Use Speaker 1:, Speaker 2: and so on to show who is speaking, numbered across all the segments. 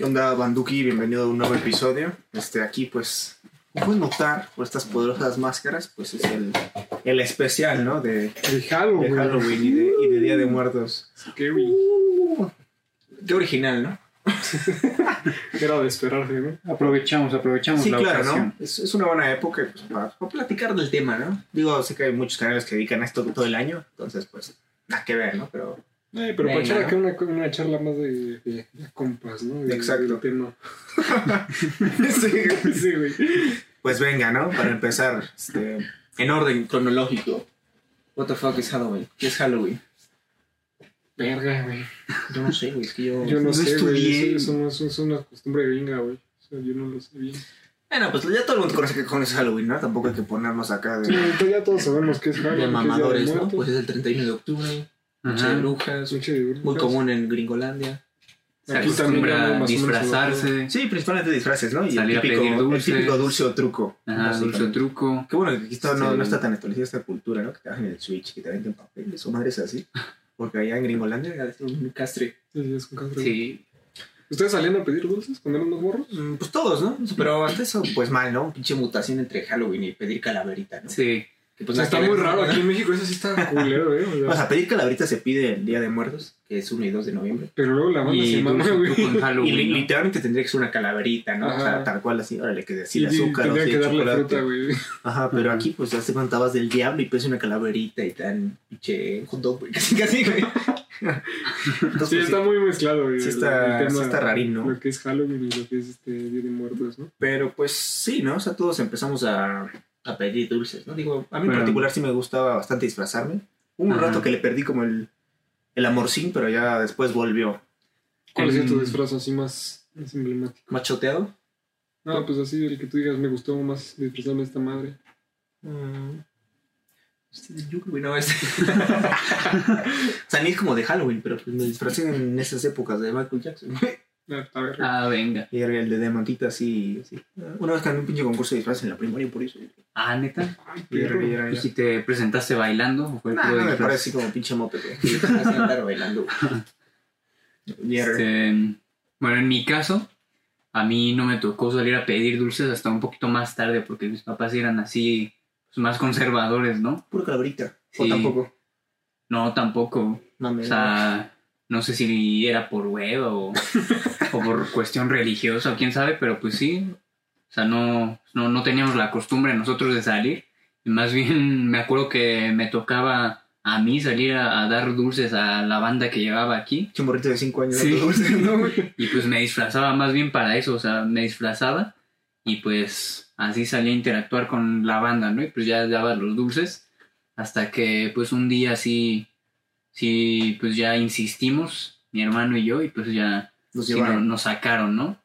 Speaker 1: ¿Qué onda, Banduki? Bienvenido a un nuevo episodio. Este, aquí, pues, como puedes notar por estas poderosas máscaras, pues es el, el especial, ¿no? De,
Speaker 2: De Halloween.
Speaker 1: de Halloween y de, y de Día de Muertos.
Speaker 2: Scary.
Speaker 1: Uh, qué original, ¿no?
Speaker 2: Era de esperarse, ¿no?
Speaker 3: Aprovechamos, aprovechamos
Speaker 1: Sí,
Speaker 3: la
Speaker 1: claro,
Speaker 3: ocasión.
Speaker 1: ¿no? Es, es una buena época pues, para, para platicar del tema, ¿no? Digo, sé que hay muchos canales que dedican a esto todo el año, entonces, pues, nada que ver, ¿no? Pero
Speaker 2: Eh, pero para echar
Speaker 1: ¿no?
Speaker 2: acá una, una charla más de, de, de compas, ¿no? De-
Speaker 1: Exacto.
Speaker 2: tema.
Speaker 1: sí,
Speaker 2: Sí, güey.
Speaker 1: Pues venga, ¿no? Para empezar, este, en orden cronológico. What the fuck is Halloween? ¿Qué es Halloween?
Speaker 2: Verga, güey.
Speaker 1: Yo no sé, güey, es que yo,
Speaker 2: Yo no, sé, güey.
Speaker 1: estudié.
Speaker 2: Eso, eso no es, es una costumbre gringa, güey. O sea, yo no lo sé bien.
Speaker 1: Bueno, pues ya todo el mundo conoce que con es Halloween, ¿no? Tampoco hay que ponernos acá
Speaker 2: Sí,
Speaker 1: de,
Speaker 2: ahorita ya todos sabemos qué es Halloween.
Speaker 1: de
Speaker 2: es
Speaker 1: mamadores,
Speaker 2: de
Speaker 1: ¿no? Pues es el 31 de octubre, noche de brujas,
Speaker 2: Noche de brujas.
Speaker 1: muy común en Gringolandia.
Speaker 3: Se
Speaker 2: Aquí
Speaker 3: acostumbra
Speaker 2: o menos
Speaker 3: disfrazarse.
Speaker 1: Sí, principalmente disfraces, ¿no? Y el típico,
Speaker 3: pedir
Speaker 1: el
Speaker 3: dulces.
Speaker 1: típico dulce o truco.
Speaker 3: Ajá, dulce
Speaker 1: básicamente.
Speaker 3: truco.
Speaker 1: Qué bueno que aquí está- no,
Speaker 3: Sí.
Speaker 1: no está tan establecida esta cultura, ¿no? Que te bajen el Switch, que te venden papeles o madres así. Porque allá en Gringolandia es un castre.
Speaker 2: Sí, es un castre.
Speaker 3: Sí.
Speaker 2: ¿Ustedes salían a pedir dulces cuando eran más morros?
Speaker 1: Mm, Pues todos, ¿no? Pero hasta eso, pues mal, ¿no? Pinche mutación entre Halloween y pedir calaverita, ¿no?
Speaker 3: Sí.
Speaker 2: O
Speaker 1: pues,
Speaker 2: sea, está muy raro. Aquí en México eso sí está culero, ¿eh? O sea,
Speaker 1: O sea, pedir calaverita se pide el Día de Muertos, que es 1 y 2 de noviembre.
Speaker 2: pero luego la banda se mama, güey.
Speaker 1: Y literalmente tendría que ser una calaverita, ¿no? O sea, tal cual así, órale, que decir azúcar o
Speaker 2: tendría
Speaker 1: sí,
Speaker 2: que darle
Speaker 1: chocolate.
Speaker 2: fruta, güey.
Speaker 1: Ajá, pero aquí pues ya te contabas del diablo y pues una calaverita y tan pinche hot dog, güey, casi casi, güey. Entonces,
Speaker 2: Sí,
Speaker 1: pues,
Speaker 2: está muy mezclado, güey.
Speaker 1: Sí está-
Speaker 2: tema,
Speaker 1: sí está rarín, ¿no?
Speaker 2: Lo que es Halloween y lo que es este Día de Muertos, ¿no?
Speaker 1: Pero pues sí, ¿no? O sea, todos empezamos a, a pedir dulces, ¿no? Digo, a mí en particular sí me gustaba bastante disfrazarme. Hubo un
Speaker 3: Ajá.
Speaker 1: rato que le perdí como el, el amorcín, pero ya después volvió.
Speaker 2: ¿Cuál es tu disfraz así más, más emblemático?
Speaker 1: ¿Machoteado?
Speaker 2: No, pues así, el que tú digas, me gustó más disfrazarme de esta madre.
Speaker 1: Mm. Este, Yo creo que no es. o sea, ni es como de Halloween, pero pues me disfracé en esas épocas de Michael Jackson.
Speaker 2: Ah,
Speaker 3: venga.
Speaker 1: Y era el de Diamantita así, así. Una vez gané un pinche concurso de disfraces en la primaria por eso.
Speaker 3: Ah, neta.
Speaker 2: Ay,
Speaker 1: Y era, y era,
Speaker 3: ¿Y si te presentaste bailando? ¿O fue
Speaker 1: Nah, no me parece así como pinche mope, güey. Andar bailando. Y era-
Speaker 3: Este, bueno, en mi caso, a mí no me tocó salir a pedir dulces hasta un poquito más tarde porque mis papás eran así pues, más conservadores, ¿no?
Speaker 1: Puro calaverita. O
Speaker 3: Sí.
Speaker 1: tampoco.
Speaker 3: No, tampoco.
Speaker 1: Mames.
Speaker 3: O sea, no sé si era por hueva o, o por cuestión religiosa o quién sabe, pero pues sí. O sea, no, no, no teníamos la costumbre nosotros de salir. Y más bien me acuerdo que me tocaba a mí salir a, a dar dulces a la banda que llevaba aquí.
Speaker 1: Pinche morrito de 5 años.
Speaker 3: Sí.
Speaker 1: dulces, ¿no?
Speaker 3: Y pues me disfrazaba más bien para eso, o sea, me disfrazaba y pues así salía a interactuar con la banda, ¿no? Y pues ya daba los dulces hasta que pues un día sí, sí, pues ya insistimos, mi hermano y yo, y pues ya
Speaker 1: Nos
Speaker 3: sí,
Speaker 1: llevaron.
Speaker 3: no- nos sacaron, ¿no?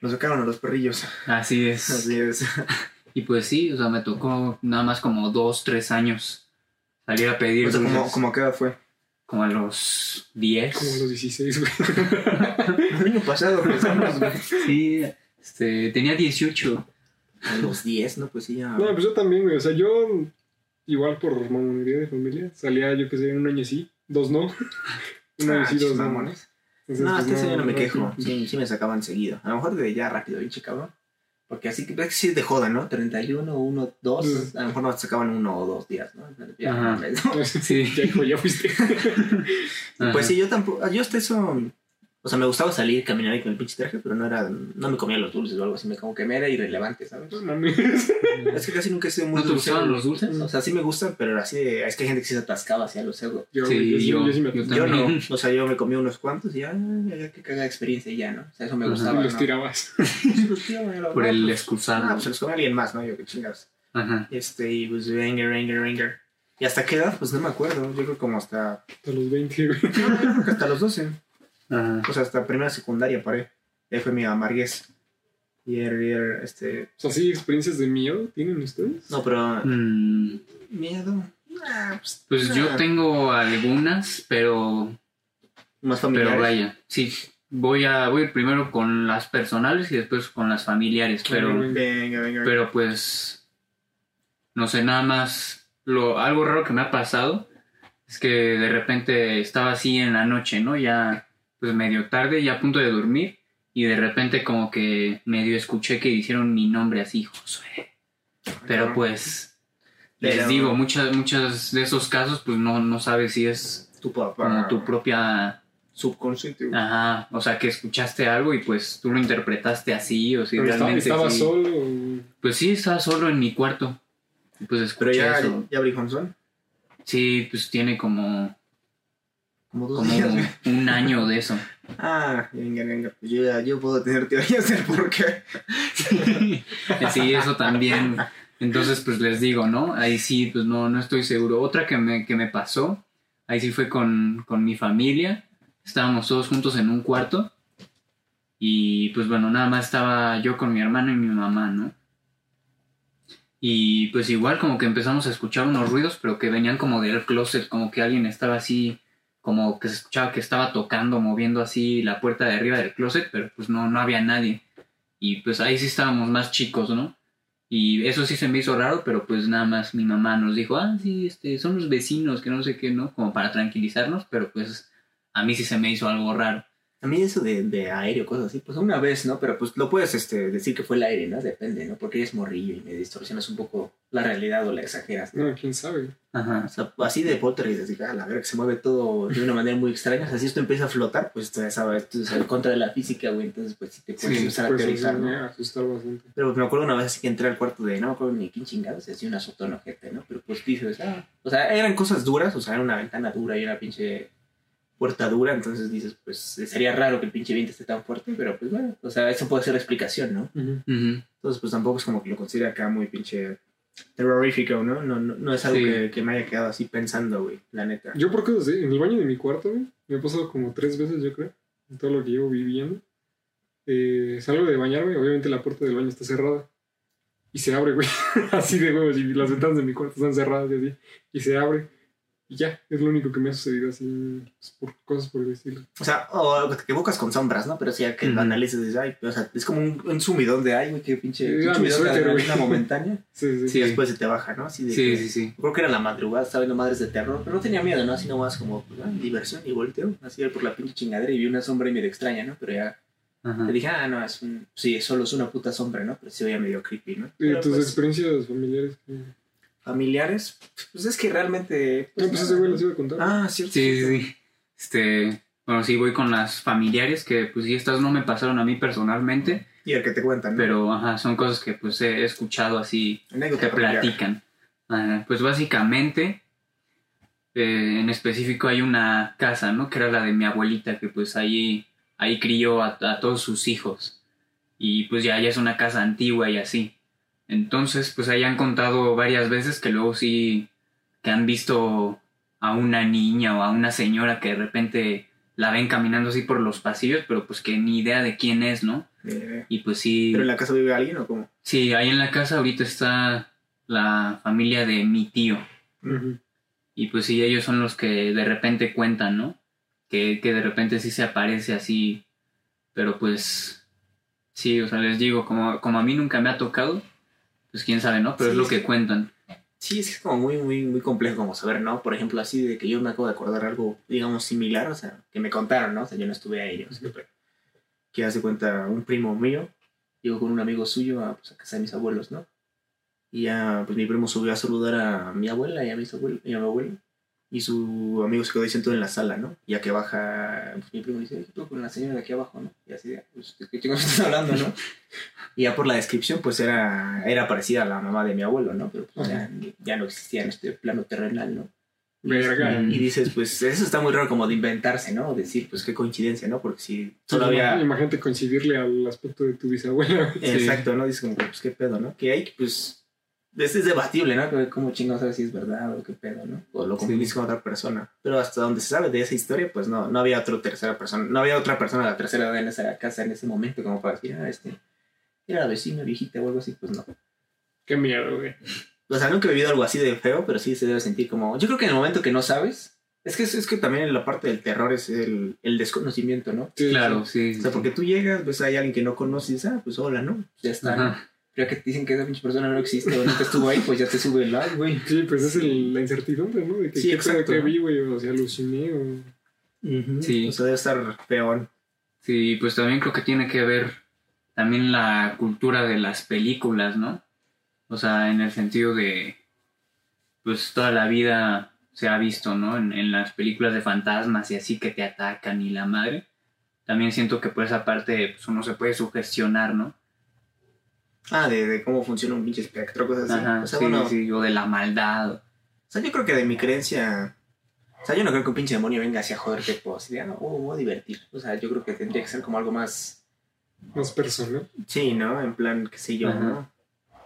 Speaker 1: Nos sacaron a los perrillos.
Speaker 3: Así es.
Speaker 1: Así es.
Speaker 3: Y pues sí, o sea, me tocó nada más como dos, tres años salir a pedir
Speaker 1: O sea, como,
Speaker 3: dulces,
Speaker 1: como a qué edad fue.
Speaker 3: como a los 10.
Speaker 2: Como los 16, güey.
Speaker 1: El año pasado empezamos, güey.
Speaker 3: Sí, este, tenía 18.
Speaker 1: A los 10, ¿no? Pues sí, ya.
Speaker 2: No, pues yo también, güey. O sea, yo, igual por mamonería de familia, salía yo que sé, un año sí, dos no. Un año
Speaker 1: Ah,
Speaker 2: sí, dos no.
Speaker 1: mamones.
Speaker 2: Entonces,
Speaker 1: No,
Speaker 2: pues,
Speaker 1: hasta ese yo no me quejo.
Speaker 2: sí.
Speaker 1: Sí, me sacaban seguido. A lo mejor de ya rápido, pinche cabrón. Porque así que ves que sí es de joda, ¿no? 31, 1, 2.
Speaker 2: Mm.
Speaker 1: A lo mejor no te sacaban uno o dos días, ¿no? Ya,
Speaker 3: Ajá.
Speaker 1: ¿no?
Speaker 3: Sí.
Speaker 2: Ya, ya fuiste.
Speaker 3: Ajá.
Speaker 1: Pues sí, yo tampoco. Yo hasta eso. O sea, me gustaba salir, caminar ahí con el pinche traje, pero no era. No me comía los dulces o algo así. Me como que me era irrelevante, ¿sabes?
Speaker 2: No mames.
Speaker 1: Es que casi nunca he sido muy
Speaker 3: ¿No te
Speaker 1: dulcero.
Speaker 3: gustaban los dulces?
Speaker 1: O sea, sí me gustan, pero era así de- Es que hay gente que se atascaba hacia los cerdos.
Speaker 2: Yo,
Speaker 3: Sí,
Speaker 2: yo,
Speaker 3: yo-
Speaker 2: yo sí me
Speaker 3: yo
Speaker 1: Yo no. O sea, yo me comí unos cuantos y ya, ya, ya que caga experiencia y ya, ¿no? O sea, eso me
Speaker 3: Ajá.
Speaker 1: gustaba.
Speaker 2: los
Speaker 1: ¿no?
Speaker 2: tirabas.
Speaker 1: Sí, los tiraba, era,
Speaker 3: Por el
Speaker 1: pues,
Speaker 3: excusado.
Speaker 1: Ah, pues se los come alguien más, ¿no? Yo que chingas.
Speaker 3: Ajá.
Speaker 1: Este, y pues Ranger, Ranger, Ranger. ¿Y hasta qué edad? Pues no me acuerdo. Yo creo como hasta.
Speaker 2: Hasta los 20, güey.
Speaker 1: No, yo creo que hasta los 12.
Speaker 3: Ajá.
Speaker 1: O sea, hasta primera secundaria paré. Ahí fue mi amarguez. Y y era, este.
Speaker 2: O sea, sí, experiencias de miedo tienen ustedes.
Speaker 1: No, pero.
Speaker 3: Mm,
Speaker 1: Miedo. Ah, pues,
Speaker 3: pues
Speaker 1: ah,
Speaker 3: yo tengo algunas, pero,
Speaker 1: Más
Speaker 3: pero
Speaker 1: familiares.
Speaker 3: vaya, sí. Voy a voy a ir primero con las personales y después con las familiares, pero,
Speaker 2: Venga,
Speaker 1: Venga, venga.
Speaker 3: pero pues, no sé, nada más, lo, algo raro que me ha pasado es que de repente estaba así en la noche, ¿no? Ya, pues medio tarde, ya a punto de dormir, y de repente como que medio escuché que hicieron mi nombre así, Josué. Pero pues, les
Speaker 1: Pero-
Speaker 3: digo, muchas, muchas de esos casos pues no, no sabes si es
Speaker 1: Tu papá.
Speaker 3: como tu propia...
Speaker 1: subconsciente.
Speaker 3: Ajá, o sea, que escuchaste algo y pues tú lo interpretaste así o si
Speaker 2: Pero
Speaker 3: realmente...
Speaker 2: estaba
Speaker 3: sí.
Speaker 2: solo. o-
Speaker 3: Pues sí, estaba solo en mi cuarto. Y pues escuché
Speaker 1: Pero ya,
Speaker 3: eso.
Speaker 1: ya.
Speaker 3: Sí, pues tiene como,
Speaker 1: Como dos
Speaker 3: como
Speaker 1: días. güey.
Speaker 3: un año de eso.
Speaker 1: Ah, venga, venga. Pues yo, ya- yo puedo tener teorías del por qué.
Speaker 3: Sí, eso también. Entonces, pues les digo, ¿no? Ahí sí, pues no, no estoy seguro. Otra que me, que me pasó, ahí sí fue con, con mi familia. Estábamos todos juntos en un cuarto. Y pues bueno, nada más estaba yo con mi hermano y mi mamá, ¿no? Y pues igual como que empezamos a escuchar unos ruidos, pero que venían como del closet, como que alguien estaba así, como que se escuchaba que estaba tocando, moviendo así la puerta de arriba del closet, pero pues no, no había nadie. Y pues ahí sí estábamos más chicos, ¿no? Y eso sí se me hizo raro, pero pues nada más mi mamá nos dijo, ah, sí, este, son los vecinos, que no sé qué, ¿no? Como para tranquilizarnos, pero pues a mí sí se me hizo algo raro.
Speaker 1: A mí eso de, de aéreo, cosas así, pues una vez, ¿no? Pero pues lo puedes este, decir que fue el aire, ¿no? Depende, ¿no? Porque eres morrillo y me distorsionas un poco la realidad o la exageras. ¿no?
Speaker 2: No, quién sabe.
Speaker 1: O
Speaker 3: Ajá.
Speaker 1: sea, así de poltergeist, así que a la verga que se mueve todo de una manera muy extraña. O sea, si esto empieza a flotar, pues tú ya sabes, esto es en contra de la física, güey. Entonces, pues sí te puedes
Speaker 3: Sí,
Speaker 1: empezar a
Speaker 2: Pues
Speaker 1: teorizar, ¿no?
Speaker 2: me asustar bastante.
Speaker 1: Pero me acuerdo una vez así que entré al cuarto de, no me acuerdo ni quién chingados, se hacía una azotón ojete, ¿no? Pero pues dices, ah, o sea, eran cosas duras, o sea, era una ventana dura y una pinche puerta dura, entonces dices, pues sería raro que el pinche viento esté tan fuerte, pero pues bueno, o sea, eso puede ser la explicación, ¿no? Entonces, pues tampoco es como que lo considere acá muy pinche terrorífico, ¿no? No, no, no es algo
Speaker 3: Sí.
Speaker 1: que, que me haya quedado así pensando, güey, la neta.
Speaker 2: Yo por cosas así, en el baño de mi cuarto, güey, me ha pasado como tres veces, yo creo, en todo lo que llevo viviendo. Eh, salgo de bañarme, obviamente la puerta del baño está cerrada. Y se abre, güey. así de huevos. Y las ventanas de mi cuarto están cerradas y así. Y se abre. Y ya, es lo único que me ha sucedido así, pues, por cosas por el estilo.
Speaker 1: O sea, o te equivocas con sombras, ¿no? Pero sí, ya que lo
Speaker 3: Ujú.
Speaker 1: analices, dices, ay, o sea, es como un, un sumidón de, ay, güey, qué pinche,
Speaker 2: Sí,
Speaker 1: un sumidón de momentánea.
Speaker 2: Sí, sí,
Speaker 3: Sí.
Speaker 1: Y después se te baja, ¿no? Así de
Speaker 3: Sí,
Speaker 1: que-
Speaker 3: sí, sí.
Speaker 1: Creo que era la madrugada, estaba viendo Madres de Terror, pero no tenía miedo, ¿no? Así nomás como pues, ah, diversión y volteo, así por la pinche chingadera y vi una sombra y medio extraña, ¿no? Pero ya
Speaker 3: Ajá.
Speaker 1: le dije, ah, no, es un, sí, solo es una puta sombra, ¿no? Pero sí veía medio creepy, ¿no?
Speaker 2: ¿Y
Speaker 1: Pero,
Speaker 2: tus
Speaker 1: pues,
Speaker 2: experiencias familiares?
Speaker 1: Familiares, pues es que realmente...
Speaker 2: No, pues ese güey les iba a contar.
Speaker 1: Ah, cierto.
Speaker 3: Sí,
Speaker 1: cierto.
Speaker 3: sí, sí. Este, bueno, sí, voy con las familiares que pues sí, estas no me pasaron a mí personalmente,
Speaker 1: Y el que te cuentan, ¿no?
Speaker 3: pero ajá, son cosas que pues he escuchado así
Speaker 1: Anécdota
Speaker 3: que
Speaker 1: familiar.
Speaker 3: platican. Pues básicamente, eh, en específico hay una casa, ¿no? Que era la de mi abuelita, que pues ahí, ahí crió a, a todos sus hijos. Y pues ya, ya es una casa antigua y así. Entonces, pues ahí han contado varias veces que luego sí, que han visto a una niña o a una señora que de repente la ven caminando así por los pasillos, pero pues que ni idea de quién es, ¿no?
Speaker 1: Eh,
Speaker 3: Y pues sí...
Speaker 1: ¿Pero en la casa vive alguien o cómo?
Speaker 3: Sí, ahí en la casa ahorita está la familia de mi tío. Y pues sí, ellos son los que de repente cuentan, ¿no? Que, que de repente sí se aparece así. Pero pues sí, o sea, les digo, como, como a mí nunca me ha tocado, pues quién sabe, ¿no? Pero
Speaker 1: Sí,
Speaker 3: es lo que cuentan.
Speaker 1: Sí, es como muy, muy, muy complejo como saber, ¿no? Por ejemplo, así de que yo me acabo de acordar algo, digamos, similar, o sea, que me contaron, ¿no? O sea, yo no estuve ahí, yo sé, pero que hace cuenta un primo mío, llegó con un amigo suyo a, pues, a casa de mis abuelos, ¿no? Y ya, pues mi primo subió a saludar a mi abuela y a mis abuelos, y a mi abuelo, y su amigo se quedó ahí sentado en la sala, ¿no? Ya que baja, pues mi primo dice, ¿qué con la señora de aquí abajo, no? Y así de, pues, ¿de qué chingados estás hablando, no? Y ya por la descripción, pues era, era parecida a la mamá de mi abuelo, ¿no? Pero pues, ya, ya no existía en este plano terrenal, ¿no? Y,
Speaker 2: Verga.
Speaker 1: y dices, pues eso está muy raro como de inventarse, ¿no? Decir, pues qué coincidencia, ¿no? Porque si todavía...
Speaker 2: Imagínate coincidirle al aspecto de tu bisabuela.
Speaker 1: Exacto, ¿no? Dices como, pues qué pedo, ¿no? Que hay, pues... Es, es debatible, ¿no? Que Como chingados sabes si es verdad o qué pedo, ¿no? O lo confundís con otra persona. Pero hasta donde se sabe de esa historia, pues no, no había otra tercera persona. No había otra persona de la tercera edad en esa casa en ese momento como para decir, ah, este... Era la vecina viejita o algo así, pues no.
Speaker 2: Qué miedo, güey.
Speaker 1: O sea, nunca he vivido algo así de feo, pero sí se debe sentir como... Yo creo que en el momento que no sabes... Es que, es que también la parte del terror es el, el desconocimiento, ¿no?
Speaker 2: Sí,
Speaker 3: Claro,
Speaker 2: sí.
Speaker 3: sí.
Speaker 1: O sea, porque tú llegas, pues hay alguien que no conoces ah, pues hola, ¿no? Ya está. ¿no? Ya que te dicen que esa pinche persona no existe o nunca estuvo ahí, pues ya te sube el like, güey.
Speaker 2: Sí, pues es el- la incertidumbre, ¿no? De que
Speaker 1: Sí,
Speaker 2: qué
Speaker 1: exacto,
Speaker 2: que vi, güey, o sea, aluciné o...
Speaker 3: Sí.
Speaker 1: O sea, debe estar peor.
Speaker 3: Sí, pues también creo que tiene que ver también la cultura de las películas, ¿no? O sea, en el sentido de, pues toda la vida se ha visto, ¿no? En, en las películas de fantasmas y así que te atacan y la madre. También siento que por esa parte pues, uno se puede sugestionar, ¿no?
Speaker 1: Ah, de, de cómo funciona un pinche espectro, cosas así.
Speaker 3: Ajá,
Speaker 1: o sea,
Speaker 3: sí,
Speaker 1: bueno,
Speaker 3: sí, o de la maldad.
Speaker 1: o sea, yo creo que de mi creencia. O sea, yo no creo que un pinche demonio venga así a joderte, pues, y diga, no, oh, voy a divertir. O sea, yo creo que tendría que ser como algo más.
Speaker 2: Más personal.
Speaker 1: Sí, ¿no? En plan, qué sé yo,
Speaker 3: Ajá.
Speaker 1: ¿no?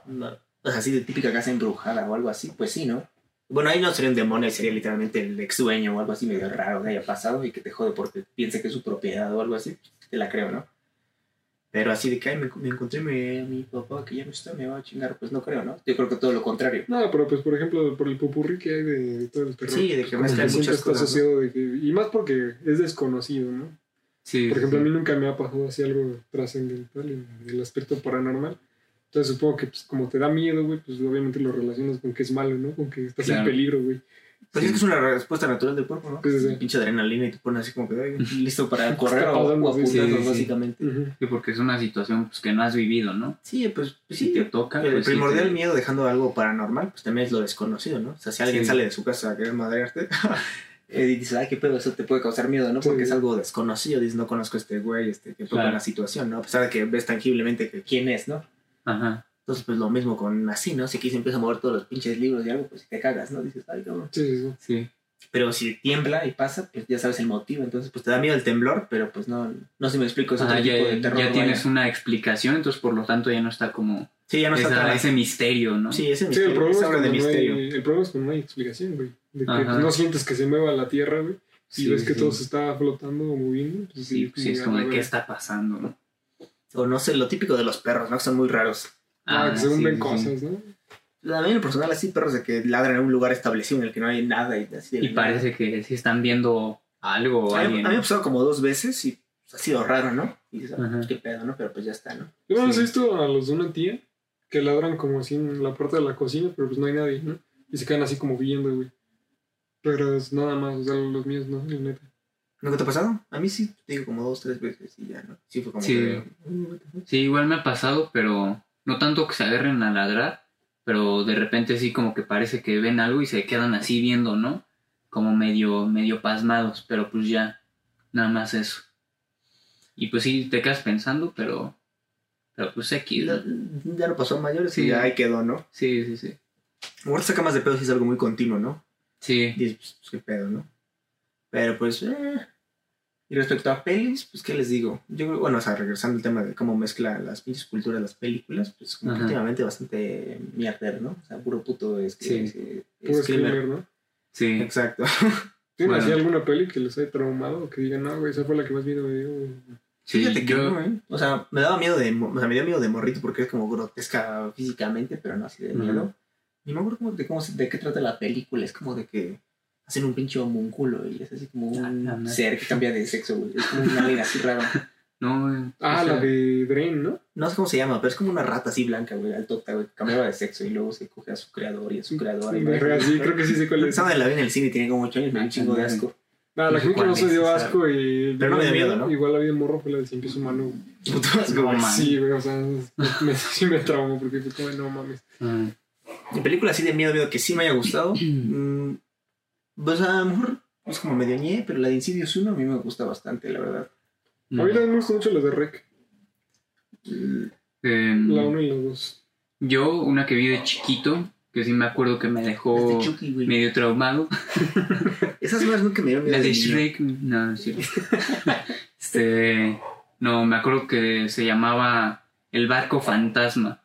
Speaker 1: No, O sea, así de típica casa embrujada o algo así, pues sí, ¿no? Bueno, ahí no sería un demonio, sería literalmente el ex dueño o algo así medio raro que haya pasado y que te jode porque piense que es su propiedad o algo así, te la creo, ¿no? Pero así de que ay, me, me encontré mi, a mi papá que ya no está, me va a chingar, pues no creo, ¿no? Yo creo que todo lo contrario.
Speaker 2: No, pero pues por ejemplo, por el popurrí que hay de, de todo el terror.
Speaker 1: Sí, de que mezclan muchas
Speaker 2: está
Speaker 1: cosas, ¿no?
Speaker 2: asociado de que, y más porque es desconocido, ¿no?
Speaker 3: Sí,
Speaker 2: Por ejemplo,
Speaker 3: sí.
Speaker 2: a mí nunca me ha pasado así algo trascendental en el aspecto paranormal. Entonces supongo que pues, como te da miedo, güey, pues obviamente lo relacionas con que es malo, ¿no? Con que estás
Speaker 3: Claro.
Speaker 2: en peligro, güey.
Speaker 1: Pues es que es una respuesta natural del cuerpo, ¿no?
Speaker 2: Sí, sí.
Speaker 1: Pinche adrenalina y te pones así como que listo para correr o, o
Speaker 2: sí,
Speaker 1: básicamente.
Speaker 2: Ujú.
Speaker 3: Sí, porque es una situación pues, que no has vivido, ¿no?
Speaker 1: Sí, pues, pues
Speaker 3: Si
Speaker 1: sí,
Speaker 3: te toca,
Speaker 1: El
Speaker 3: pues, sí
Speaker 1: primordial
Speaker 3: te-
Speaker 1: miedo dejando algo paranormal, pues también es lo desconocido, ¿no? O sea, si alguien
Speaker 3: Sí.
Speaker 1: sale de su casa a querer madrearte eh, y dices, ay, qué pedo, eso te puede causar miedo, ¿no?
Speaker 2: Sí.
Speaker 1: Porque es algo desconocido, dices, no conozco a este güey, este, que toca
Speaker 3: Claro.
Speaker 1: la situación, ¿no? A pesar de que ves tangiblemente que quién es, ¿no?
Speaker 3: Ajá.
Speaker 1: Entonces, pues lo mismo con así, ¿no? Si aquí se empieza a mover todos los pinches libros y algo, pues te cagas, ¿no? Dices, ay, cabrón.
Speaker 2: Sí, sí, sí.
Speaker 1: Pero si tiembla y pasa, pues ya sabes el motivo, entonces pues te da miedo el temblor, pero pues no, no sé si me explico, es otro
Speaker 3: Ajá, ya,
Speaker 1: tipo de terror.
Speaker 3: ya
Speaker 1: vaya.
Speaker 3: tienes una explicación, entonces por lo tanto ya no está como
Speaker 1: Sí, ya no está
Speaker 3: esa-
Speaker 1: tan...
Speaker 3: ese misterio, ¿no?
Speaker 1: Sí, ese
Speaker 2: Sí, el
Speaker 1: misterio,
Speaker 2: problema, es
Speaker 1: de
Speaker 2: no
Speaker 1: misterio.
Speaker 2: hay, el problema es cuando no hay explicación, güey. De que
Speaker 3: Ajá.
Speaker 2: pues, no sientes que se mueva la tierra, güey. Y
Speaker 3: Sí,
Speaker 2: ves que
Speaker 3: sí.
Speaker 2: todo se está flotando o moviendo. Pues,
Speaker 3: Sí, sí, es como de qué está pasando, ¿no?
Speaker 1: O no sé, lo típico de los perros, ¿no? Que son muy raros.
Speaker 2: Ah, que según
Speaker 3: sí,
Speaker 2: ven
Speaker 3: sí,
Speaker 2: cosas, ¿no?
Speaker 1: A mí en lo personal así perros de que ladran en un lugar establecido en el que no hay nada y así de
Speaker 3: Y
Speaker 1: nada.
Speaker 3: parece que sí están viendo algo o
Speaker 1: A mí,
Speaker 3: alguien.
Speaker 1: a mí me ha pasado como dos veces y ha sido raro, ¿no? Y dices, ah,
Speaker 3: Ajá.
Speaker 1: qué pedo, ¿no? Pero pues ya está, ¿no?
Speaker 2: Yo no
Speaker 3: Sí.
Speaker 2: he visto a los de una tía que ladran como así en la puerta de la cocina, pero pues no hay nadie, ¿no? Y se quedan así como viendo, güey. Pero es nada más, o sea, los míos no, la neta.
Speaker 1: ¿Nunca te ha pasado? A mí sí, te digo, como dos, tres veces y ya, ¿no? Sí, fue como
Speaker 3: Sí. Sí, igual me ha pasado, pero no tanto que se agarren a ladrar, pero de repente sí como que parece que ven algo y se quedan así viendo, ¿no? Como medio, medio pasmados, pero pues ya, nada más eso. Y pues sí, te quedas pensando, pero, pero pues X.
Speaker 1: Ya,
Speaker 3: ¿no?
Speaker 1: ya no pasó a mayores
Speaker 3: Sí.
Speaker 1: y ya ahí quedó, ¿no?
Speaker 3: Sí, sí, sí.
Speaker 1: Ahora saca más de pedo si es algo muy continuo, ¿no?
Speaker 3: Sí,
Speaker 1: Dices, pues, pues, qué pedo, ¿no? Pero pues, eh. Y respecto a pelis, pues, ¿qué les digo? Yo creo, bueno, o sea, regresando al tema de cómo mezcla las pinches culturas las películas, pues, como que últimamente bastante mierder, ¿no? O sea, puro puto es
Speaker 3: Sí.
Speaker 1: es-
Speaker 2: Puro
Speaker 1: screamer.
Speaker 2: screamer, ¿no?
Speaker 3: sí.
Speaker 1: Exacto.
Speaker 2: ¿Tienen
Speaker 3: Bueno.
Speaker 2: así alguna peli que les haya traumado? Que digan, no, güey, esa fue la que más miedo me dio, güey"?
Speaker 3: Sí,
Speaker 1: Fíjate que
Speaker 3: yo,
Speaker 1: no, ¿eh? O sea, me daba miedo de, o sea, me dio miedo de morrito porque es como grotesca físicamente, pero no así de miedo. Ni me acuerdo cómo, de, cómo, de qué trata la película, es como de que hacen un pinche homúnculo y es así como un
Speaker 3: Ah,
Speaker 1: ser que cambia de sexo, güey. Es como un alien así raro.
Speaker 3: no, eh,
Speaker 2: Ah,
Speaker 3: o sea,
Speaker 2: la de Dren, ¿no?
Speaker 1: No sé cómo se llama, pero es como una rata así blanca, güey, altota, güey, cambiaba de sexo y luego se coge a su creador y a su creadora. y
Speaker 2: Verga, sí, creo que sí sé cuál es.
Speaker 1: Esa la vi en el cine y tenía como 8 años, me dio un chingo de asco.
Speaker 2: Ah, la
Speaker 3: cuál
Speaker 2: no se dio asco y...
Speaker 1: Pero no me dio miedo, ¿no?
Speaker 2: Igual la vida de morro fue la de Cien Pies Humano. güey.
Speaker 1: Puto asco, güey.
Speaker 2: Sí, güey, o sea, me, sí me traumó porque fue como, no mames.
Speaker 3: ah,
Speaker 1: Mi película así de miedo, miedo que sí me haya gustado. mm, pues a lo mejor es como medio ñe, pero la de Insidious 1 a mí me gusta bastante, la verdad.
Speaker 3: no.
Speaker 2: A mí también me gustan mucho las de Rec.
Speaker 3: Em,
Speaker 2: La 1 y la 2.
Speaker 3: yo, una que vi de chiquito, que sí me acuerdo que me dejó
Speaker 1: de Chucky,
Speaker 3: medio traumado.
Speaker 1: Esas más nunca me dieron miedo.
Speaker 3: La de. Shrek, no, no es cierto. este, no, me acuerdo que se llamaba El barco fantasma.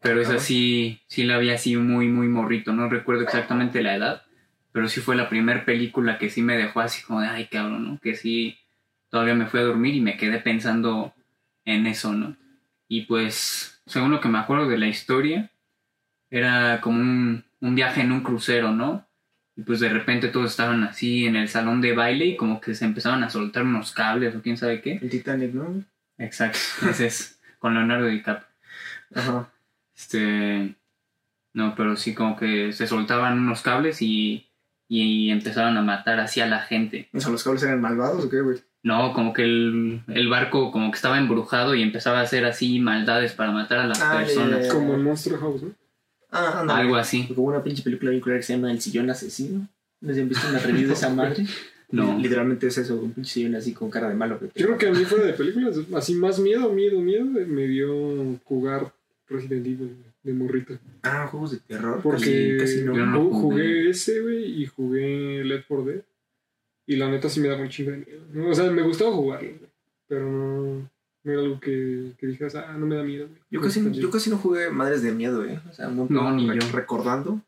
Speaker 3: Pero esa sí, sí la vi así muy, muy morrito. No recuerdo exactamente la edad. Pero sí fue la primera película que sí me dejó así como de, ay, cabrón, ¿no? Que sí, todavía me fui a dormir y me quedé pensando en eso, ¿no? Y pues, según lo que me acuerdo de la historia, era como un, un viaje en un crucero, ¿no? Y pues de repente todos estaban así en el salón de baile y como que se empezaban a soltar unos cables o quién sabe qué.
Speaker 1: El Titanic, ¿no?
Speaker 3: Exacto, ese es con Leonardo DiCaprio.
Speaker 1: Ajá.
Speaker 3: Este, no, pero sí como que se soltaban unos cables y, y empezaron a matar así a la gente.
Speaker 1: O sea, los cables eran malvados o qué, güey.
Speaker 3: No, como que el, el barco como que estaba embrujado y empezaba a hacer así maldades para matar a las
Speaker 1: Ah,
Speaker 3: personas.
Speaker 1: ya.
Speaker 2: Como en Monster House, ¿no?
Speaker 1: Ah, ándale.
Speaker 3: Algo así.
Speaker 1: Como una pinche película bien culera que se llama El sillón asesino. ¿No se han visto una review de esa madre?
Speaker 3: No.
Speaker 1: Literalmente es eso, un pinche sillón así con cara de malo. que te-
Speaker 2: Yo creo que a mí fuera de películas, así más miedo, miedo, miedo, me dio jugar Resident Evil de morrito.
Speaker 1: Ah, juegos de terror.
Speaker 2: Porque
Speaker 1: Casi, casi no.
Speaker 3: Yo no jugué.
Speaker 2: jugué ese, güey, y jugué Left 4 Dead. Y la neta sí me daba un chingo de miedo. ¿no? O sea, me gustaba jugarlo, güey, pero no, no era algo que, que dijeras, ah, no me da miedo. güey.
Speaker 1: Yo casi, yo casi no jugué Madres de Miedo, eh. O sea,
Speaker 3: No, ni yo.
Speaker 1: recordando.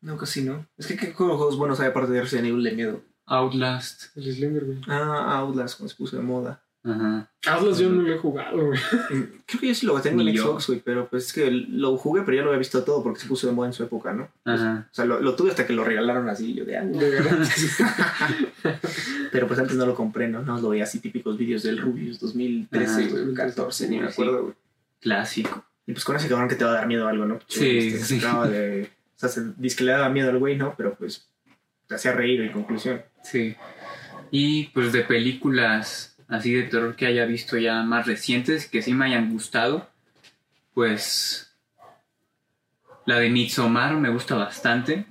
Speaker 1: No, casi no. Es que ¿qué juegos juegos buenos hay aparte de Resident Evil de miedo?
Speaker 3: Outlast.
Speaker 2: El Slender, güey.
Speaker 1: Ah, Outlast, cuando se puso de moda.
Speaker 3: Ajá.
Speaker 2: Atlas yo no lo he jugado, güey.
Speaker 1: Mm, Creo que yo sí lo tengo en. Xbox, güey, pero pues es que lo jugué, pero ya lo había visto todo porque se puso de moda en su época, ¿no?
Speaker 3: Ajá.
Speaker 1: O sea, lo, lo tuve hasta que lo regalaron así, yo de ah,
Speaker 2: De verdad.
Speaker 1: Pero pues antes no lo compré, ¿no? No lo veía así típicos vídeos del Rubius 2013,
Speaker 3: Ajá.
Speaker 1: güey, 14, ni me acuerdo, güey.
Speaker 3: Clásico.
Speaker 1: Y pues con ese cabrón que te va a dar miedo algo, ¿no?
Speaker 3: Sí,
Speaker 1: Este,
Speaker 3: sí.
Speaker 1: de. O sea, se, dice que le daba miedo al güey, ¿no? Pero pues te hacía reír en conclusión.
Speaker 3: Sí. Y pues de películas así de terror que haya visto ya más recientes, que sí me hayan gustado, pues la de Midsommar me gusta bastante.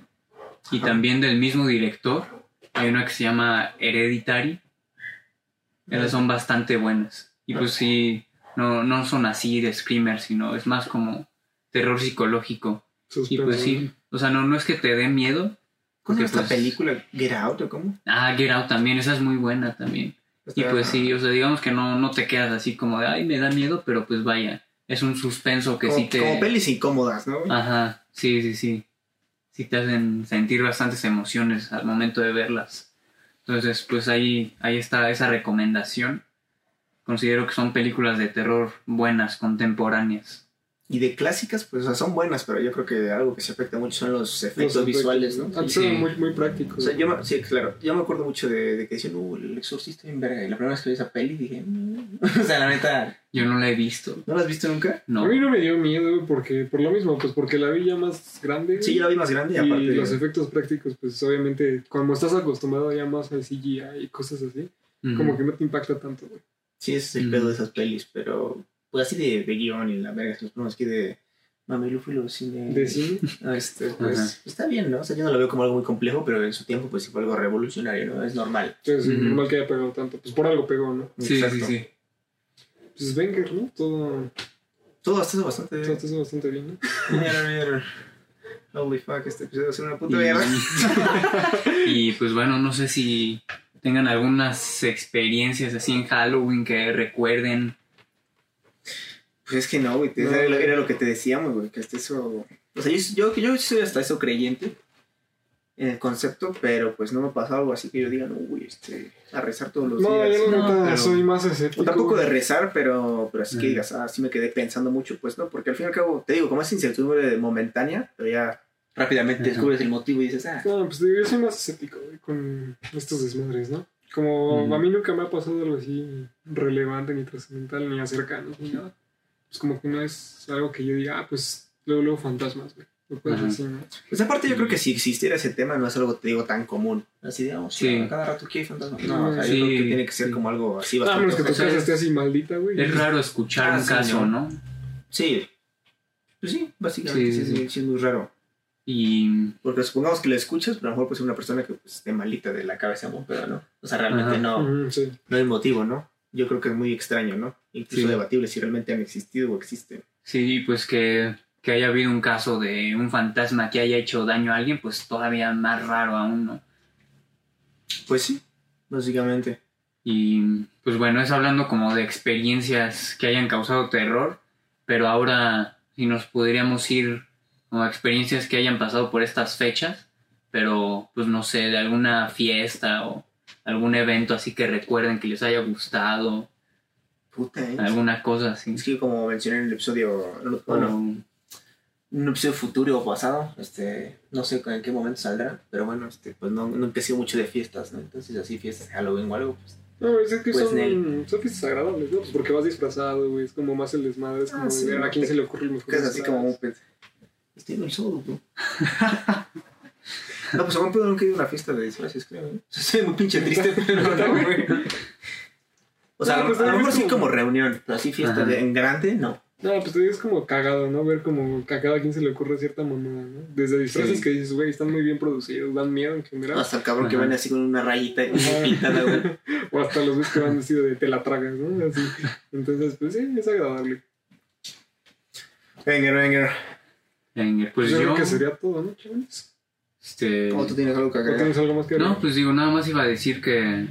Speaker 3: Y también del mismo director, hay una que se llama Hereditary. Esas son bastante buenas. Y pues sí, no, no son así de screamer, sino es más como terror psicológico. Y pues sí, o sea, no, no es que te dé miedo.
Speaker 1: ¿Cómo
Speaker 3: Porque,
Speaker 1: esta
Speaker 3: pues,
Speaker 1: película? ¿Get Out o cómo?
Speaker 3: Ah, Get Out también, esa es muy buena también. Y pues sí, o sea, digamos que no, no te quedas así como de, ay, me da miedo, pero pues vaya, es un suspenso que
Speaker 1: como,
Speaker 3: sí te...
Speaker 1: como pelis incómodas, ¿no?
Speaker 3: Ajá, sí, sí, sí. Sí te hacen sentir bastantes emociones al momento de verlas. Entonces, pues ahí, ahí está esa recomendación. Considero que son películas de terror buenas, contemporáneas.
Speaker 1: Y de clásicas, pues o sea, son buenas, pero yo creo que algo que se afecta mucho son los
Speaker 2: Los
Speaker 1: efectos
Speaker 2: efectos,
Speaker 1: visuales, ¿no?
Speaker 2: Antes
Speaker 3: Sí.
Speaker 2: muy, muy prácticos.
Speaker 1: O sea, yo me, sí, claro. Yo me acuerdo mucho de, de que decían, uh, el exorcista en verga. Y la primera vez que vi esa peli dije, "Mm". o sea, la neta,
Speaker 3: Yo no la he visto.
Speaker 1: ¿no la has visto nunca?
Speaker 3: No.
Speaker 2: A mí no me dio miedo güey, porque, por lo mismo, pues porque la vi ya más grande.
Speaker 1: Sí, yo la vi más grande y
Speaker 2: y
Speaker 1: aparte.
Speaker 2: los efectos prácticos, pues obviamente, como estás acostumbrado ya más al CGI y cosas así,
Speaker 3: Ujú.
Speaker 2: como que no te impacta tanto, güey.
Speaker 1: Sí, ese es el
Speaker 3: Mm.
Speaker 1: pedo de esas pelis, pero pues así de, de guion y la verga, los problemas aquí de Mamilúfilo cine.
Speaker 2: De cine,
Speaker 1: Ah, este, pues
Speaker 3: Ajá.
Speaker 1: está bien, ¿no? O sea, yo no lo veo como algo muy complejo, pero en su tiempo pues sí fue algo revolucionario, ¿no? Es normal.
Speaker 2: entonces
Speaker 3: Ujú.
Speaker 2: normal que haya pegado tanto. Pues por algo pegó, ¿no?
Speaker 3: Sí,
Speaker 1: Exacto.
Speaker 3: sí, sí.
Speaker 2: Pues Wenger, ¿no? Todo,
Speaker 1: Todo bastante, bastante.
Speaker 2: todo está bastante bien, ¿no?
Speaker 1: Mira, mira. Holy fuck, este episodio va a ser una puta
Speaker 3: Y,
Speaker 1: mierda.
Speaker 3: y, pues bueno, no sé si tengan algunas experiencias así en Halloween que recuerden.
Speaker 1: Pues es que no, güey.
Speaker 2: No.
Speaker 1: Era, lo- era lo que te decíamos, güey. Que hasta eso. O sea, yo, yo, yo soy hasta eso creyente en el concepto, pero pues no me pasó algo así que yo diga, no, güey, este, a rezar todos los
Speaker 2: No,
Speaker 1: días.
Speaker 2: yo
Speaker 3: no,
Speaker 1: pero-
Speaker 2: soy más escéptico.
Speaker 1: O tampoco de rezar, pero, pero así que digas, ah, sí me quedé pensando mucho, pues no, porque al fin y al cabo, te digo, como es incertidumbre momentánea, pero ya rápidamente descubres el motivo y dices, ah,
Speaker 2: No, pues digo, yo soy más escéptico, güey, con estos desmadres, ¿no? Como a mí nunca me ha pasado algo así relevante, ni trascendental, ni cercano, ni nada. Pues como que no es algo que yo diga, ah, pues luego, luego fantasmas, güey. Lo puedes
Speaker 3: Ajá.
Speaker 2: decir, ¿no?
Speaker 1: Pues aparte yo creo que si existiera ese tema no es algo, te digo, tan común. Así digamos,
Speaker 3: Sí.
Speaker 1: sí. cada rato aquí hay fantasmas. No, o sea,
Speaker 3: Sí,
Speaker 1: yo creo que tiene que ser
Speaker 3: sí.
Speaker 1: como algo así
Speaker 2: Ah, a
Speaker 1: bastante...
Speaker 2: menos que tu casa
Speaker 3: es-
Speaker 2: esté así maldita, güey.
Speaker 3: Es raro escuchar
Speaker 1: Ah,
Speaker 3: un
Speaker 1: sí,
Speaker 3: caso,
Speaker 1: ¿no?
Speaker 3: ¿no?
Speaker 1: Sí. Pues sí, básicamente
Speaker 3: Sí,
Speaker 1: sí,
Speaker 3: sí,
Speaker 1: sí, sí, es muy raro.
Speaker 3: Y
Speaker 1: Porque supongamos que lo escuchas, pero a lo mejor pues una persona que pues, esté malita de la cabeza, ¿no? pero no. O sea, realmente
Speaker 3: Ajá.
Speaker 1: no, no hay motivo, ¿no? Yo creo que es muy extraño, ¿no? Incluso
Speaker 3: Sí.
Speaker 1: debatible si realmente han existido o existen.
Speaker 3: sí, pues que, que haya habido un caso de un fantasma que haya hecho daño a alguien, pues todavía más raro aún, ¿no?
Speaker 1: Pues sí, básicamente.
Speaker 3: Y pues bueno, es hablando como de experiencias que hayan causado terror, pero ahora si nos podríamos ir como a experiencias que hayan pasado por estas fechas, pero pues no sé, de alguna fiesta o algún evento así que recuerden que les haya gustado,
Speaker 1: Puta, ¿eh?
Speaker 3: alguna cosa así.
Speaker 1: Es que como mencioné en el episodio, bueno, un episodio futuro o pasado, este, no sé en qué momento saldrá, pero bueno, este, pues no, nunca he sido mucho de fiestas, ¿no? Entonces así fiestas de Halloween o algo, pues
Speaker 2: No, es que
Speaker 1: Pues,
Speaker 2: son,
Speaker 1: Nel.
Speaker 2: son fiestas agradables, ¿no? Pues porque vas disfrazado, güey. Es como más el desmadre. Es
Speaker 1: Ah,
Speaker 2: como
Speaker 1: sí,
Speaker 2: ver
Speaker 1: ¿no?
Speaker 2: a quién se le ocurre el mejor
Speaker 1: es así como un pez. Estoy en el sol, bro. No, pues a buen pedo nunca he ido a una fiesta de disfraces, creo. ¿eh? Soy muy pinche triste, pero no, güey. O sea,
Speaker 2: No,
Speaker 1: a lo-
Speaker 2: pues,
Speaker 1: a lo
Speaker 2: también
Speaker 1: mejor
Speaker 2: es
Speaker 1: sí
Speaker 2: como-
Speaker 1: como reunión, pero así fiesta
Speaker 3: Ajá.
Speaker 1: de- en grande, no.
Speaker 2: No, pues te digo, es como cagado, ¿no? Ver como que a cada quien se le ocurre cierta mamada, ¿no? Desde disfraces
Speaker 3: Sí.
Speaker 2: que dices, güey, están muy bien producidos, dan miedo en general.
Speaker 1: Hasta el cabrón que
Speaker 3: Ajá.
Speaker 1: viene así con una rayita
Speaker 2: Ajá.
Speaker 1: pintada, güey.
Speaker 2: O hasta los ves que van vestidos de te la tragas, ¿no? Así. Entonces, pues sí, es agradable.
Speaker 1: Venga, venga.
Speaker 3: Venga, Pues
Speaker 2: yo,
Speaker 3: yo.
Speaker 2: creo que sería todo, ¿no, chavales?
Speaker 3: Este.
Speaker 1: ¿Cómo tú tienes algo que
Speaker 2: ¿O
Speaker 1: agregar?
Speaker 2: tienes algo más que
Speaker 3: No,
Speaker 2: agregar?
Speaker 3: pues digo, nada más iba a decir que.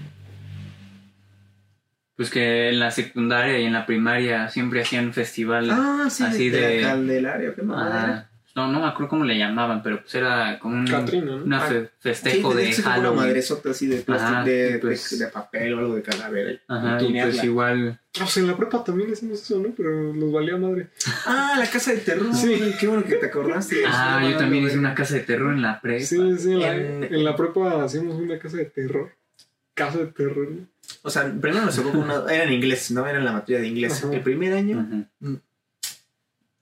Speaker 3: Pues que en la secundaria y en la primaria siempre hacían festival.
Speaker 1: Ah, sí,
Speaker 3: Así
Speaker 1: de,
Speaker 3: de-
Speaker 1: la Candelaria, qué mamada.
Speaker 3: No, no me acuerdo cómo le llamaban, pero pues era como un
Speaker 2: Catrina, ¿no?
Speaker 3: una fe- festejo
Speaker 1: sí,
Speaker 3: de
Speaker 1: una
Speaker 3: Halloween.
Speaker 1: madresota así de plástico,
Speaker 3: Ajá,
Speaker 1: de,
Speaker 3: pues-
Speaker 1: de, de papel o algo de calavera.
Speaker 3: Ajá,
Speaker 1: y
Speaker 3: pues igual.
Speaker 2: Ah, pues en la prepa también hicimos eso, ¿no? Pero nos valía madre.
Speaker 1: Ah, la casa de terror.
Speaker 2: Sí.
Speaker 1: Qué bueno que te acordaste.
Speaker 3: Ah, yo también hice una casa de terror en la prepa.
Speaker 2: Sí, sí, en la,
Speaker 1: En-
Speaker 2: la prepa hacíamos una casa de terror. Casa de terror, ¿no?
Speaker 1: O sea, primero nos tocó una. Era en inglés, ¿no? Era en la materia de inglés.
Speaker 2: Ajá.
Speaker 1: El primer año.
Speaker 3: Ajá.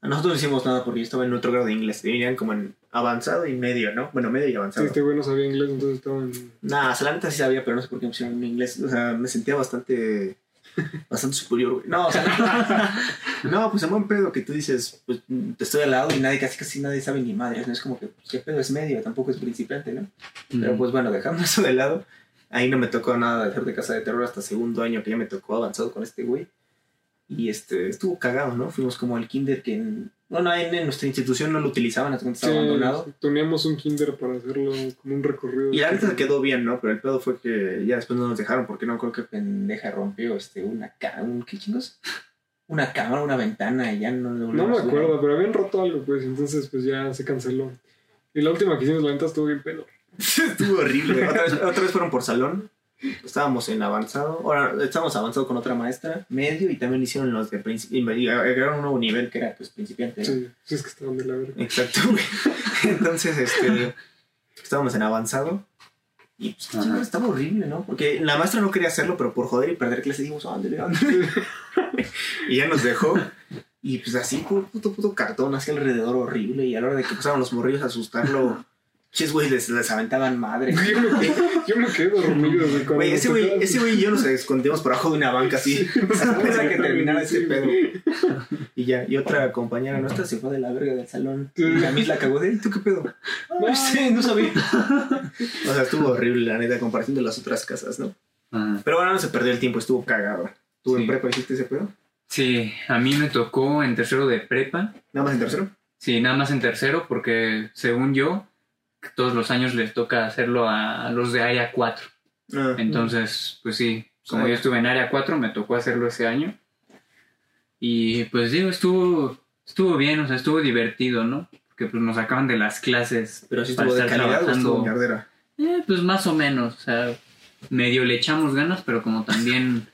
Speaker 1: Nosotros no hicimos nada porque yo estaba en otro grado de inglés. Venían como en avanzado y medio, ¿no? Bueno, medio y
Speaker 2: Sí,
Speaker 1: avanzado.
Speaker 2: este güey no sabía inglés, entonces estaba en...
Speaker 1: Nah, o sea, la neta sí sabía, pero no sé por qué me pusieron en inglés. O sea, me sentía bastante. Bastante superior, güey. No, o sea, no, pues en buen pedo que tú dices, pues te estoy al lado y nadie, casi casi nadie sabe ni madre. No es como que, pues, qué pedo es medio, tampoco es principiante, ¿no? Pero pues bueno, dejando eso de lado, ahí no me tocó nada de hacer de casa de terror hasta segundo año que ya me tocó avanzado con este güey. Y este, estuvo cagado, ¿no? Fuimos como al kinder que en, bueno, en, en nuestra institución no lo utilizaban, hasta cuando estaba abandonado.
Speaker 2: Teníamos un kinder para hacerlo como un recorrido.
Speaker 1: Y la neta quedó bien, ¿no? Pero el pedo fue que ya después no nos dejaron porque no creo que pendeja rompió este, una un, ¿qué chingos? Una cámara, una ventana y ya no lo
Speaker 2: No me acuerdo, pero habían roto algo, pues, entonces pues ya se canceló. Y la última que hicimos, la neta, estuvo bien pedo.
Speaker 1: Estuvo horrible. güey. Otra vez, otra vez fueron por salón. Estábamos en avanzado. Ahora estábamos avanzado con otra maestra, medio, y también hicieron los de principiante. Y agregaron un nuevo nivel que era pues principiante. ¿no?
Speaker 2: Sí, sí, es que estaban de la verga.
Speaker 1: Exacto, güey. Entonces, este. Estábamos en avanzado. Y pues, estaba horrible, ¿no? Porque la maestra no quería hacerlo, pero por joder y perder clase dijimos, ándale, ándale. y ya nos dejó. Y pues así, puto, puto, cartón, así alrededor horrible. Y a la hora de que pasaban los morrillos a asustarlo, chis, güey, les, les aventaban madre.
Speaker 2: Yo me, quedé- yo me quedé dormido, güey.
Speaker 1: ese güey, ese güey y yo nos escondimos por abajo de una banca así. Hasta que terminara ese
Speaker 2: Sí,
Speaker 1: pedo. Y ya, y otra compañera nuestra se fue de la verga del salón.
Speaker 2: Sí.
Speaker 1: Y a mí la cagó de, ¿tú qué pedo? No sé, no sabía. O sea, estuvo horrible, la neta, comparación de las otras casas, ¿no?
Speaker 3: Ajá.
Speaker 1: Pero bueno, no se perdió el tiempo, estuvo cagado. ¿Tú en
Speaker 3: Sí.
Speaker 1: prepa hiciste ese pedo?
Speaker 3: Sí, a mí me tocó en tercero de prepa.
Speaker 1: ¿Nada más en tercero?
Speaker 3: Sí, nada más en tercero, porque según yo, todos los años les toca hacerlo a los de área 4.
Speaker 1: Ah,
Speaker 3: Entonces, pues sí, como
Speaker 1: Sí.
Speaker 3: yo estuve en área 4, me tocó hacerlo ese año. Y pues digo, estuvo, estuvo bien, o sea, estuvo divertido, ¿no? Porque pues nos sacaban de las clases.
Speaker 1: pero sí estuvo de calidad o
Speaker 3: trabajando.
Speaker 1: estuvo mierdera.
Speaker 3: Eh, pues más o menos, o sea, medio le echamos ganas, pero como también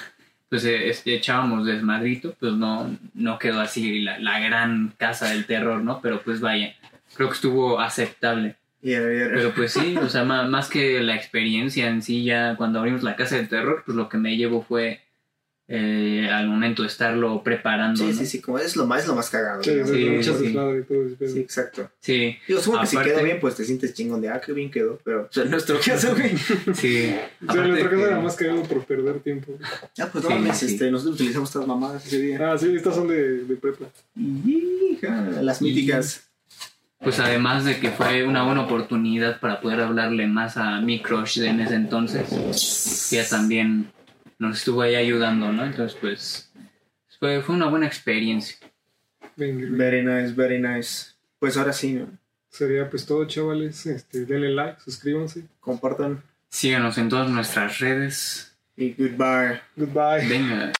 Speaker 3: pues eh, echábamos desmadrito, pues no, no quedó así la, la gran casa del terror, ¿no? Pero pues vaya, creo que estuvo aceptable. Pero pues sí, o sea, ma- más, que la experiencia en sí, ya cuando abrimos la casa del terror, pues lo que me llevo fue eh, al momento de estarlo preparando.
Speaker 1: sí,
Speaker 3: ¿no?
Speaker 1: sí, sí, como es lo más, es lo más cagado.
Speaker 2: Sí,
Speaker 1: ¿no?
Speaker 2: sí,
Speaker 3: Sí,
Speaker 2: muchas
Speaker 3: sí.
Speaker 1: exacto.
Speaker 3: Sí,
Speaker 1: Digo, supongo que si
Speaker 3: Aparte-
Speaker 1: quedó bien, pues te sientes chingón de, ah, qué bien quedó. Pero, o sea, nuestro caso, güey.
Speaker 3: sí.
Speaker 2: O sea, en nuestra
Speaker 3: que-
Speaker 2: era más cagado por perder tiempo.
Speaker 1: Ah, pues no
Speaker 3: Sí,
Speaker 1: mames,
Speaker 3: sí.
Speaker 1: este, nosotros utilizamos estas mamadas ese día.
Speaker 2: Ah, sí, estas son de, de prepa.
Speaker 1: Hija, las míticas.
Speaker 3: Pues además de que fue una buena oportunidad para poder hablarle más a mi crush de en ese entonces, que ella también nos estuvo ahí ayudando, ¿no? Entonces, pues, fue, fue una buena experiencia.
Speaker 1: Very nice, very nice. Pues ahora sí, ¿no?
Speaker 2: sería pues todo, chavales. Este, denle like, suscríbanse.
Speaker 1: compartan
Speaker 3: Síganos en todas nuestras redes.
Speaker 1: y goodbye.
Speaker 2: Goodbye.
Speaker 3: Venga.